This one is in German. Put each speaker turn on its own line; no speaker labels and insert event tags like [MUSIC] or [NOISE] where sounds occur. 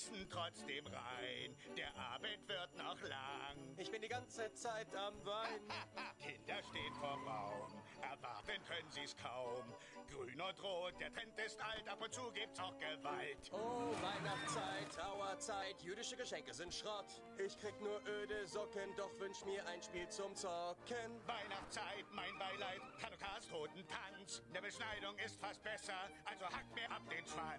müssen trotzdem rein. Der Abend wird noch lang.
Ich bin die ganze Zeit am Wein. [LAUGHS]
Kinder stehen vorm Baum, erwarten können sie's kaum. Grün und rot, der Trend ist alt, ab und zu gibt's auch Gewalt.
Oh, Weihnachtszeit, Trauerzeit, jüdische Geschenke sind Schrott. Ich krieg nur öde Socken, doch wünsch mir ein Spiel zum Zocken.
Weihnachtszeit, mein Beileid, Hanukkahs Totentanz. Eine Beschneidung ist fast besser, also hack mir ab
den Schwanz.